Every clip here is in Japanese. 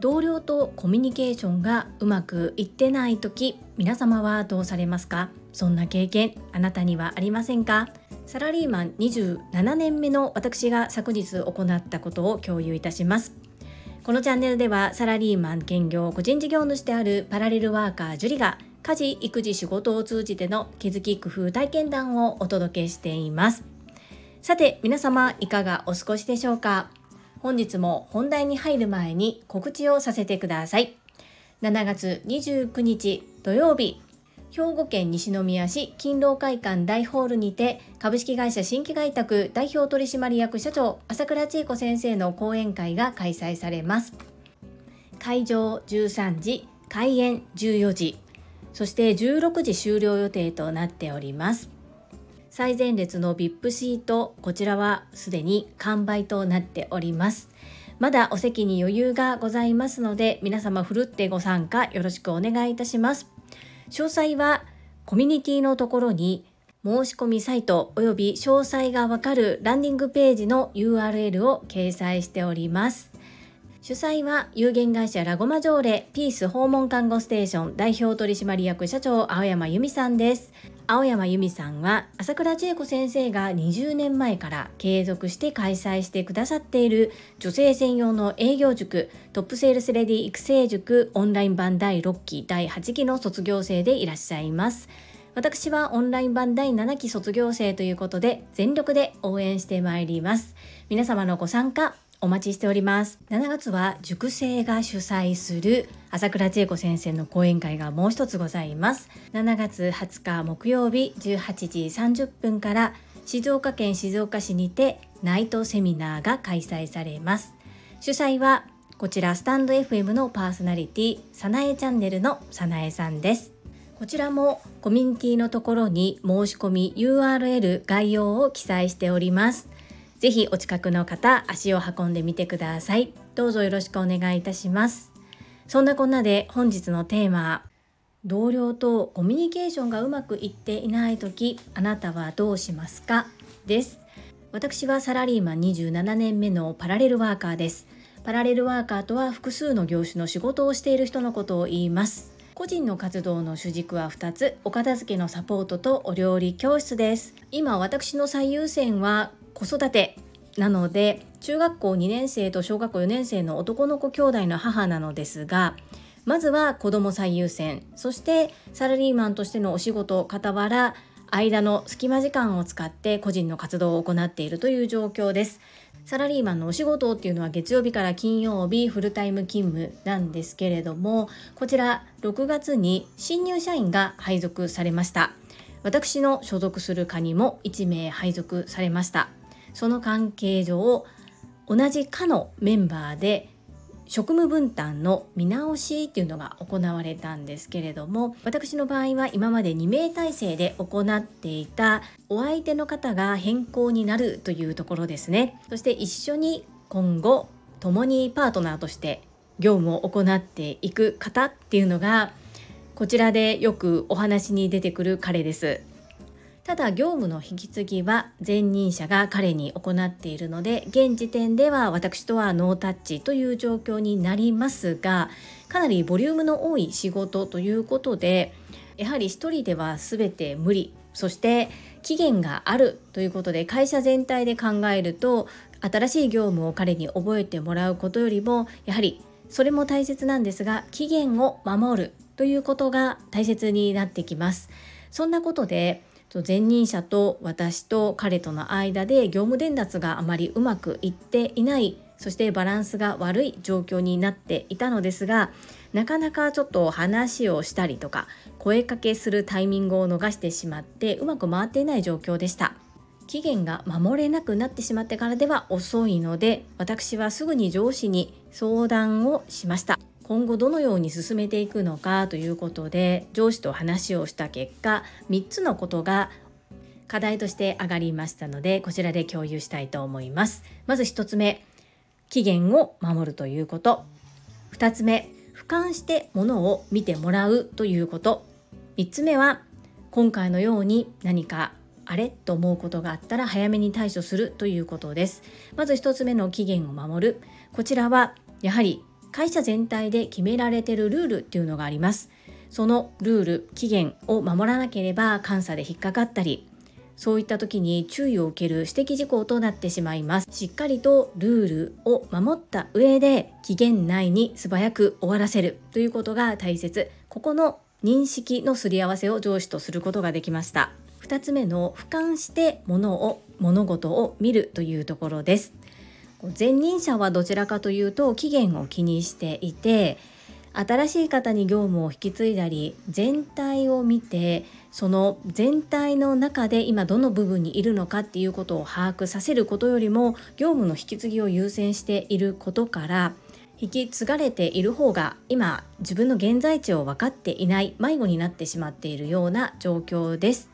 同僚とコミュニケーションがうまくいってない時皆様はどうされますか？そんな経験あなたにはありませんか？サラリーマン27年目の私が昨日行ったことを共有いたしますこのチャンネルではサラリーマン兼業個人事業主であるパラレルワーカージュリが家事育児仕事を通じての気づき工夫体験談をお届けしていますさて皆様いかがお過ごしでしょうか？本日も本題に入る前に告知をさせてください。7月29日土曜日兵庫県西宮市勤労会館大ホールにて株式会社新規開拓代表取締役社長朝倉千恵子先生の講演会が開催されます。会場13時開演14時そして16時終了予定となっております。最前列の VIP シートこちらはすでに完売となっております。まだお席に余裕がございますので皆様ふるってご参加よろしくお願いいたします。詳細はコミュニティのところに申し込みサイト及び詳細がわかるランディングページの URL を掲載しております。主催は有限会社ラゴマ条例ピース訪問看護ステーション代表取締役社長青山由美さんです。青山由美さんは朝倉千恵子先生が20年前から継続して開催してくださっている女性専用の営業塾トップセールスレディ育成塾オンライン版第6期第8期の卒業生でいらっしゃいます。私はオンライン版第7期卒業生ということで全力で応援してまいります。皆様のご参加お待ちしております。7月は塾生が主催する朝倉千恵子先生の講演会がもう一つございます。7月20日木曜日18時30分から静岡県静岡市にてナイトセミナーが開催されます。主催はこちらスタンド FM のパーソナリティさなえチャンネルのさなえさんです。こちらもコミュニティのところに申し込み URL 概要を記載しております。ぜひお近くの方足を運んでみてください。どうぞよろしくお願いいたします。そんなこんなで本日のテーマ同僚とコミュニケーションがうまくいっていない時あなたはどうしますか？です。私はサラリーマン27年目のパラレルワーカーです。パラレルワーカーとは複数の業種の仕事をしている人のことを言います。個人の活動の主軸は2つお片付けのサポートとお料理教室です。今私の最優先は子育てなので中学校2年生と小学校4年生の男の子兄弟の母なのですがまずは子供最優先そしてサラリーマンとしてのお仕事傍ら間の隙間時間を使って個人の活動を行っているという状況です。サラリーマンのお仕事っていうのは月曜日から金曜日フルタイム勤務なんですけれどもこちら6月に新入社員が配属されました。私の所属する課にも1名配属されました。その関係上同じ課のメンバーで職務分担の見直しっていうのが行われたんですけれども私の場合は今まで2名体制で行っていたお相手の方が変更になるというところですね。そして一緒に今後共にパートナーとして業務を行っていく方っていうのがこちらでよくお話に出てくる彼です。ただ業務の引き継ぎは前任者が彼に行っているので現時点では私とはノータッチという状況になりますがかなりボリュームの多い仕事ということでやはり一人では全て無理そして期限があるということで会社全体で考えると新しい業務を彼に覚えてもらうことよりもやはりそれも大切なんですが期限を守るということが大切になってきます。そんなことで前任者と私と彼との間で業務伝達があまりうまくいっていないそしてバランスが悪い状況になっていたのですがなかなかちょっと話をしたりとか声かけするタイミングを逃してしまってうまく回っていない状況でした。期限が守れなくなってしまってからでは遅いので私はすぐに上司に相談をしました。今後どのように進めていくのかということで上司と話をした結果3つのことが課題として上がりましたのでこちらで共有したいと思います。まず1つ目期限を守るということ。2つ目俯瞰して物を見てもらうということ。3つ目は今回のように何かあれと思うことがあったら早めに対処するということです。まず1つ目の期限を守る。こちらはやはり会社全体で決められてるルールっていうのがあります。そのルール期限を守らなければ監査で引っかかったりそういった時に注意を受ける指摘事項となってしまいます。しっかりとルールを守った上で期限内に素早く終わらせるということが大切。ここの認識のすり合わせを上司とすることができました。2つ目の俯瞰して物を物事を見るというところです。前任者はどちらかというと期限を気にしていて新しい方に業務を引き継いだり全体を見てその全体の中で今どの部分にいるのかっていうことを把握させることよりも業務の引き継ぎを優先していることから引き継がれている方が今自分の現在地を分かっていない迷子になってしまっているような状況です。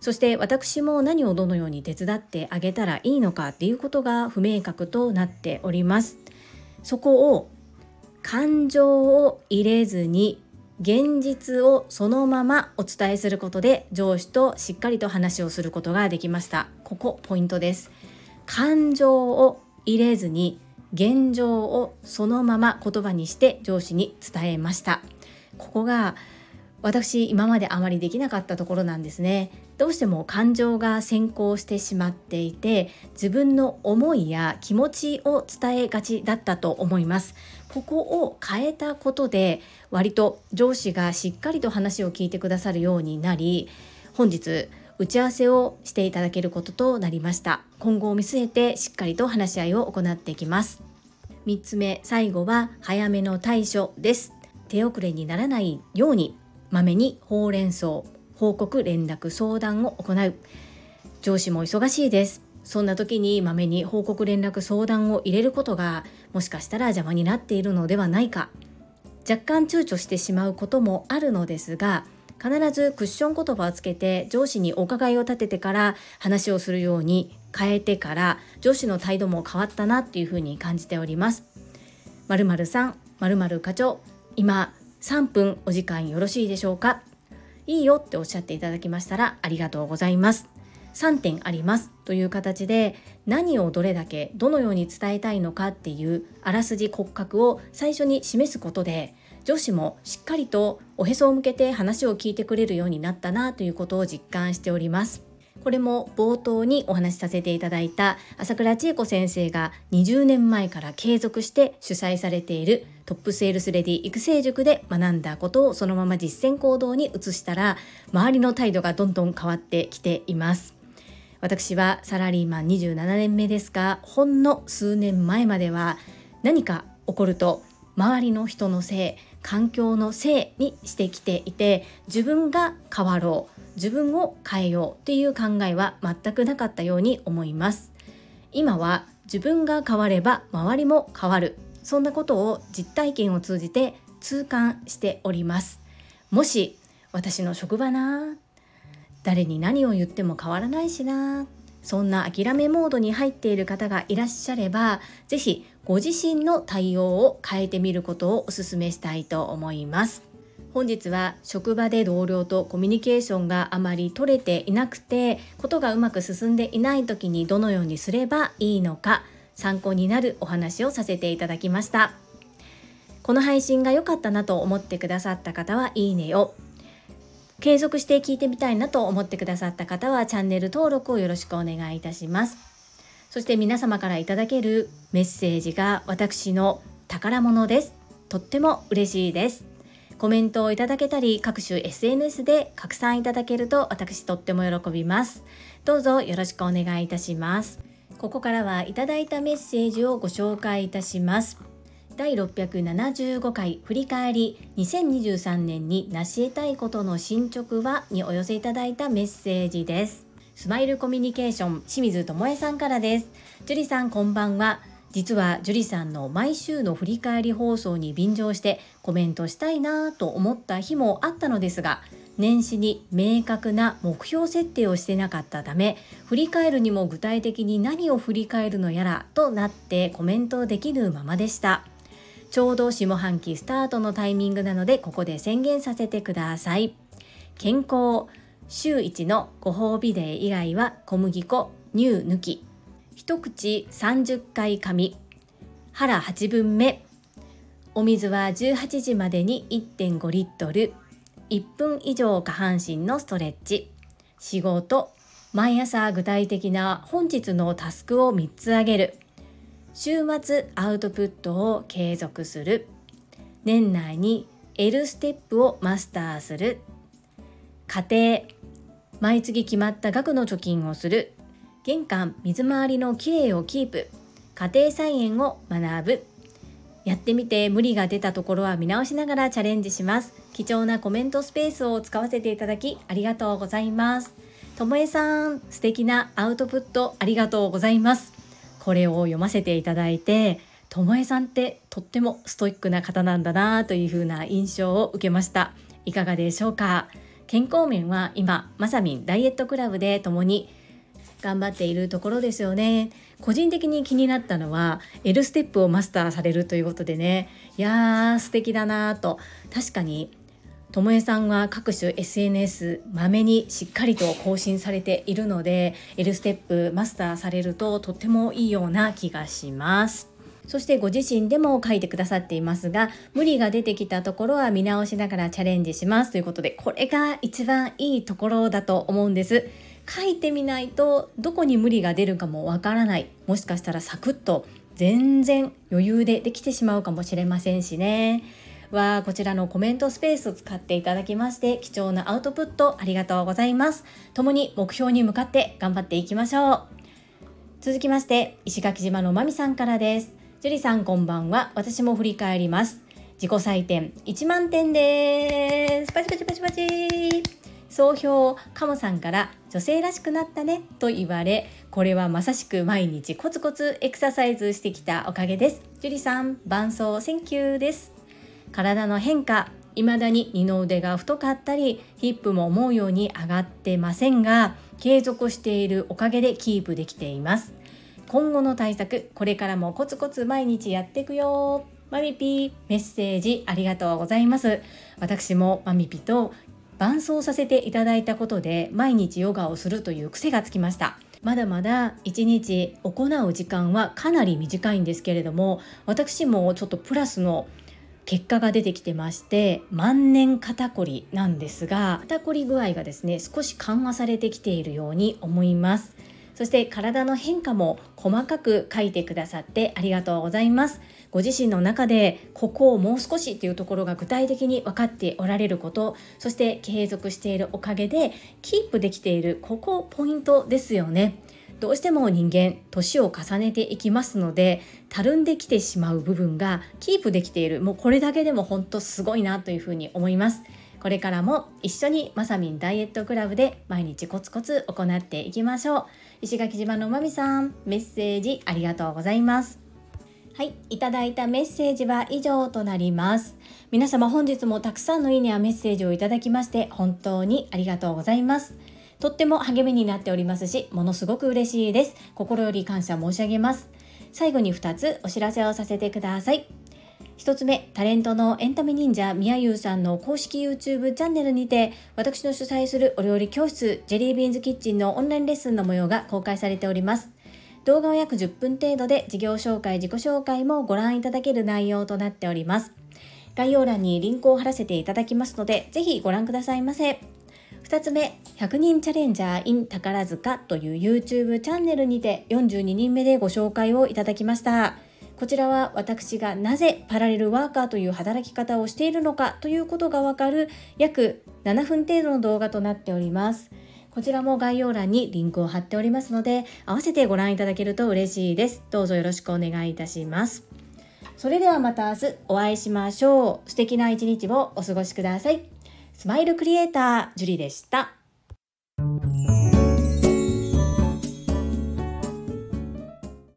そして私も何をどのように手伝ってあげたらいいのかっていうことが不明確となっております。そこを感情を入れずに現実をそのままお伝えすることで上司としっかりと話をすることができました。ここポイントです。感情を入れずに現状をそのまま言葉にして上司に伝えました。ここが私今まであまりできなかったところなんですね。どうしても感情が先行してしまっていて自分の思いや気持ちを伝えがちだったと思います。ここを変えたことで割と上司がしっかりと話を聞いてくださるようになり本日打ち合わせをしていただけることとなりました。今後を見据えてしっかりと話し合いを行っていきます。3つ目最後は早めの対処です。手遅れにならないようにまめにほうれん草。報告連絡相談を行う。上司も忙しいです。そんな時にまめに報告連絡相談を入れることがもしかしたら邪魔になっているのではないか。若干躊躇してしまうこともあるのですが必ずクッション言葉をつけて上司にお伺いを立ててから話をするように変えてから上司の態度も変わったなっていうふうに感じております。〇〇さん、〇〇課長、今3分お時間よろしいでしょうか？いいよっておっしゃっていただきましたらありがとうございます。3点ありますという形で何をどれだけどのように伝えたいのかっていうあらすじ骨格を最初に示すことで女子もしっかりとおへそを向けて話を聞いてくれるようになったなということを実感しております。これも冒頭にお話しさせていただいた朝倉千恵子先生が20年前から継続して主催されているトップセールスレディ育成塾で学んだことをそのまま実践行動に移したら周りの態度がどんどん変わってきています。私はサラリーマン27年目ですがほんの数年前までは何か起こると周りの人のせい環境のせいにしてきていて自分が変わろう自分を変えようっていう考えは全くなかったように思います。今は自分が変われば周りも変わる。そんなことを実体験を通じて痛感しております。もし私の職場な誰に何を言っても変わらないしなそんな諦めモードに入っている方がいらっしゃれば是非ご自身の対応を変えてみることをお勧めしたいと思います。本日は職場で同僚とコミュニケーションがあまり取れていなくてことがうまく進んでいない時にどのようにすればいいのか参考になるお話をさせていただきました。この配信が良かったなと思ってくださった方はいいねを継続して聞いてみたいなと思ってくださった方はチャンネル登録をよろしくお願いいたします。そして皆様からいただけるメッセージが私の宝物です。とっても嬉しいです。コメントをいただけたり各種 SNS で拡散いただけると私とっても喜びます。どうぞよろしくお願いいたします。ここからはいただいたメッセージをご紹介いたします。第675回振り返り2023年に成し得たいことの進捗はにお寄せいただいたメッセージです。スマイルコミュニケーション清水智恵さんからです。樹里さんこんばんは。実は樹里さんの毎週の振り返り放送に便乗してコメントしたいなと思った日もあったのですが年始に明確な目標設定をしてなかったため振り返るにも具体的に何を振り返るのやらとなってコメントできるままでした。ちょうど下半期スタートのタイミングなのでここで宣言させてください。健康週1のご褒美デー以外は小麦粉乳抜き。一口30回噛み。腹8分目。お水は18時までに1.5リットル。1分以上下半身のストレッチ。仕事。毎朝具体的な本日のタスクを3つあげる。週末アウトプットを継続する。年内に L ステップをマスターする。家庭。毎月決まった額の貯金をする。玄関水回りのきれいをキープ。家庭菜園を学ぶ。やってみて無理が出たところは見直しながらチャレンジします。貴重なコメントスペースを使わせていただきありがとうございます。ともえさん素敵なアウトプットありがとうございます。これを読ませていただいてともえさんってとってもストイックな方なんだなというふうな印象を受けました。いかがでしょうか。健康面は今まさみんダイエットクラブで共に頑張っているところですよね。個人的に気になったのは L ステップをマスターされるということでね。いやー素敵だなと。確かにともえさんは各種 SNS まめにしっかりと更新されているので L ステップマスターされるととってもいいような気がします。そしてご自身でも書いてくださっていますが無理が出てきたところは見直しながらチャレンジしますということでこれが一番いいところだと思うんです。書いてみないとどこに無理が出るかもわからないもしかしたらサクッと全然余裕でできてしまうかもしれませんしねはこちらのコメントスペースを使っていただきまして貴重なアウトプットありがとうございます共に目標に向かって頑張っていきましょう続きまして石垣島のまみさんからですジュリさんこんばんは。私も振り返ります。自己採点1万点です。パチパチパチパチ。総評をカモさんから女性らしくなったねと言われ、これはまさしく毎日コツコツエクササイズしてきたおかげです。ジュリさん、伴走 thank you です。体の変化、未だに二の腕が太かったり、ヒップも思うように上がってませんが、継続しているおかげでキープできています。今後の対策これからもコツコツ毎日やっていくよマミピーメッセージありがとうございます私もマミピと伴奏させていただいたことで毎日ヨガをするという癖がつきました。まだまだ1日行う時間はかなり短いんですけれども私もちょっとプラスの結果が出てきてまして万年肩こりなんですが肩こり具合がですね少し緩和されてきているように思います。そして体の変化も細かく書いてくださってありがとうございます。ご自身の中でここをもう少しっていうところが具体的に分かっておられることそして継続しているおかげでキープできているここポイントですよね。どうしても人間年を重ねていきますのでたるんできてしまう部分がキープできているもうこれだけでも本当すごいなというふうに思います。これからも一緒にまさみんダイエットクラブで毎日コツコツ行っていきましょう。石垣島のまみさんメッセージありがとうございます。はい、いただいたメッセージは以上となります。皆様本日もたくさんのいいねやメッセージをいただきまして本当にありがとうございます。とっても励みになっておりますしものすごく嬉しいです。心より感謝申し上げます。最後に2つお知らせをさせてください。1つ目、タレントのエンタメ忍者みやゆうさんの公式 YouTube チャンネルにて、私の主催するお料理教室、ジェリービーンズキッチンのオンラインレッスンの模様が公開されております。動画は約10分程度で事業紹介、自己紹介もご覧いただける内容となっております。概要欄にリンクを貼らせていただきますので、ぜひご覧くださいませ。2つ目、100人チャレンジャー in 宝塚という YouTube チャンネルにて42人目でご紹介をいただきました。こちらは私がなぜパラレルワーカーという働き方をしているのかということがわかる約7分程度の動画となっております。こちらも概要欄にリンクを貼っておりますので、合わせてご覧いただけると嬉しいです。どうぞよろしくお願いいたします。それではまた明日お会いしましょう。素敵な一日をお過ごしください。スマイルクリエイター、ジュリでした。